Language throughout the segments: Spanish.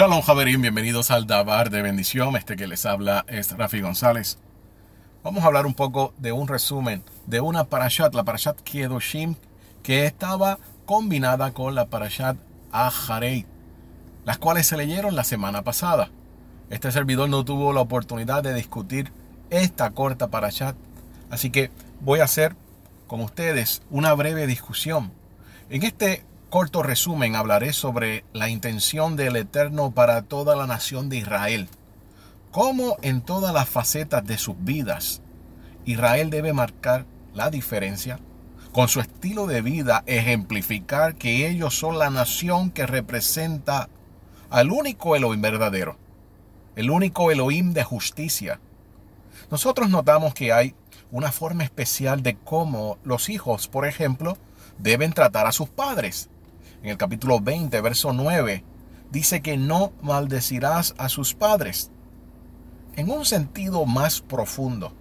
Shalom Javerín, bienvenidos al Dabar de Bendición. Este que les habla es Rafi González. Vamos a hablar un poco de un resumen de una parashat, la parashat Kedoshim, que estaba combinada con la parashat Aharei, las cuales se leyeron la semana pasada. Este servidor no tuvo la oportunidad de discutir esta corta parashat, así que voy a hacer con ustedes una breve discusión. En este corto resumen hablaré sobre la intención del Eterno para toda la nación de Israel. Cómo en todas las facetas de sus vidas Israel debe marcar la diferencia, con su estilo de vida ejemplificar que ellos son la nación que representa al único Elohim verdadero, el único Elohim de justicia. Nosotros notamos que hay una forma especial de cómo los hijos, por ejemplo, deben tratar a sus padres en el capítulo 20, verso 9, dice que no maldecirás a sus padres. En un sentido más profundo,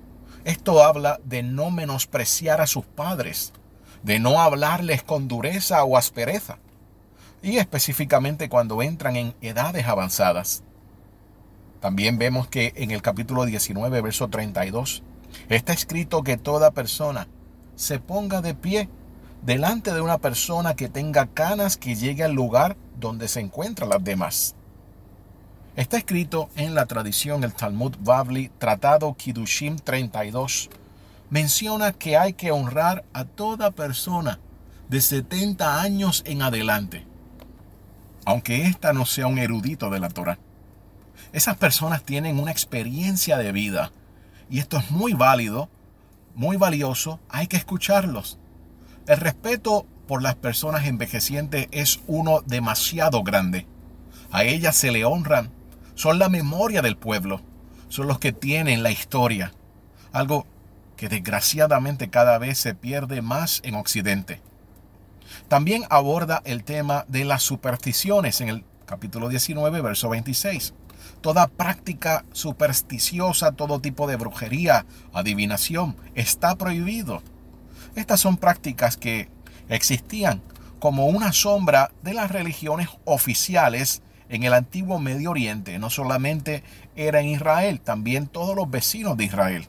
esto habla de no menospreciar a sus padres, de no hablarles con dureza o aspereza, y específicamente cuando entran en edades avanzadas. También vemos que en el capítulo 19, verso 32, está escrito que toda persona se ponga de pie delante de una persona que tenga canas que llegue al lugar donde se encuentran las demás. Está escrito en la tradición el Talmud Bavli, Tratado Kiddushim 32. Menciona que hay que honrar a toda persona de 70 años en adelante, aunque ésta no sea un erudito de la Torah. Esas personas tienen una experiencia de vida y esto es muy válido, muy valioso, hay que escucharlos. El respeto por las personas envejecientes es uno demasiado grande. A ellas se le honran. Son la memoria del pueblo. Son los que tienen la historia. Algo que desgraciadamente cada vez se pierde más en Occidente. También aborda el tema de las supersticiones en el capítulo 19, verso 26. Toda práctica supersticiosa, todo tipo de brujería, adivinación, está prohibido. Estas son prácticas que existían como una sombra de las religiones oficiales en el antiguo Medio Oriente. No solamente era en Israel, también todos los vecinos de Israel.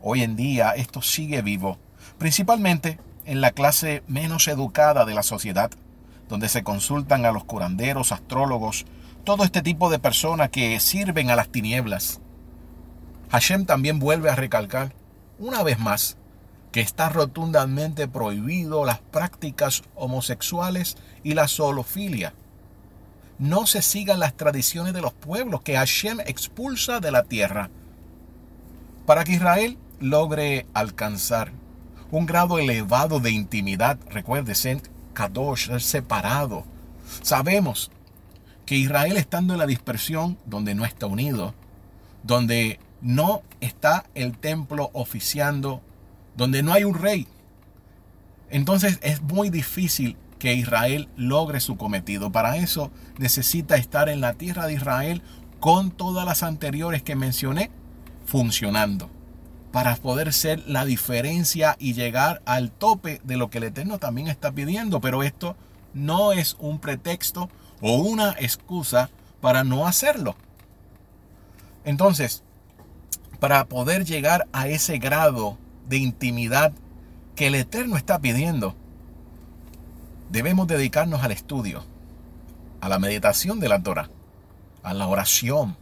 Hoy en día esto sigue vivo, principalmente en la clase menos educada de la sociedad, donde se consultan a los curanderos, astrólogos, todo este tipo de personas que sirven a las tinieblas. Hashem también vuelve a recalcar una vez más que está rotundamente prohibido las prácticas homosexuales y la zoofilia. No se sigan las tradiciones de los pueblos que Hashem expulsa de la tierra. Para que Israel logre alcanzar un grado elevado de intimidad, recuerde, ser Kadosh, ser separado. Sabemos que Israel estando en la dispersión, donde no está unido, donde no está el templo oficiando donde no hay un rey. Entonces es muy difícil que Israel logre su cometido. Para eso necesita estar en la tierra de Israel con todas las anteriores que mencioné funcionando para poder ser la diferencia y llegar al tope de lo que el Eterno también está pidiendo. Pero esto no es un pretexto o una excusa para no hacerlo. Entonces, para poder llegar a ese grado de intimidad que el Eterno está pidiendo, debemos dedicarnos al estudio, a la meditación de la Torah, a la oración.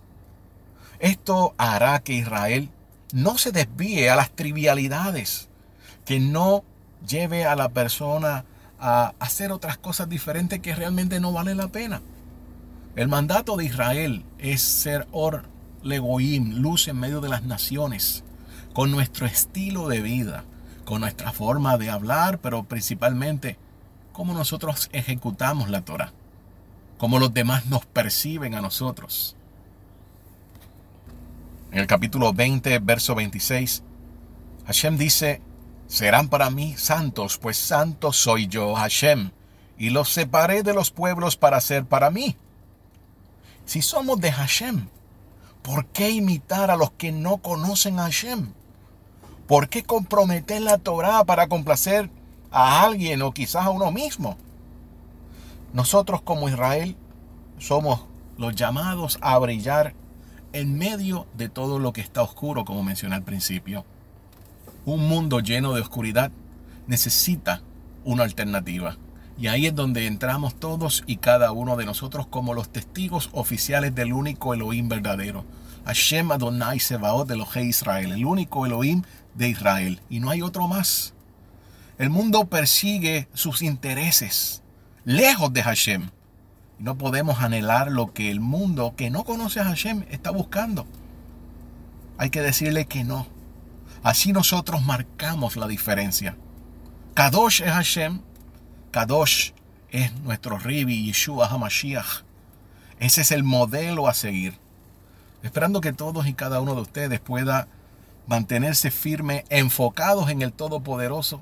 Esto hará que Israel no se desvíe a las trivialidades, que no lleve a la persona a hacer otras cosas diferentes que realmente no valen la pena. El mandato de Israel es ser Or Legoim, luz en medio de las naciones con nuestro estilo de vida, con nuestra forma de hablar, pero principalmente cómo nosotros ejecutamos la Torah, cómo los demás nos perciben a nosotros. En el capítulo 20, verso 26, Hashem dice, serán para mí santos, pues santo soy yo, Hashem, y los separé de los pueblos para ser para mí. Si somos de Hashem, ¿por qué imitar a los que no conocen Hashem? ¿Por qué comprometer la Torah para complacer a alguien o quizás a uno mismo? Nosotros como Israel somos los llamados a brillar en medio de todo lo que está oscuro, como mencioné al principio. Un mundo lleno de oscuridad necesita una alternativa. Y ahí es donde entramos todos y cada uno de nosotros como los testigos oficiales del único Elohim verdadero. Hashem Adonai Sebaot de los Israel, el único Elohim de Israel. Y no hay otro más. El mundo persigue sus intereses lejos de Hashem. No podemos anhelar lo que el mundo que no conoce a Hashem está buscando. Hay que decirle que no. Así nosotros marcamos la diferencia. Kadosh es Hashem. Kadosh es nuestro Ribi, Yeshua HaMashiach. Ese es el modelo a seguir. Esperando que todos y cada uno de ustedes pueda mantenerse firme, enfocados en el Todopoderoso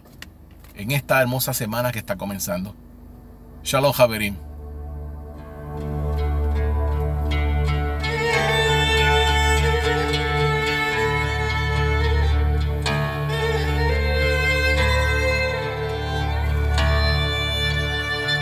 en esta hermosa semana que está comenzando. Shalom, Javerim.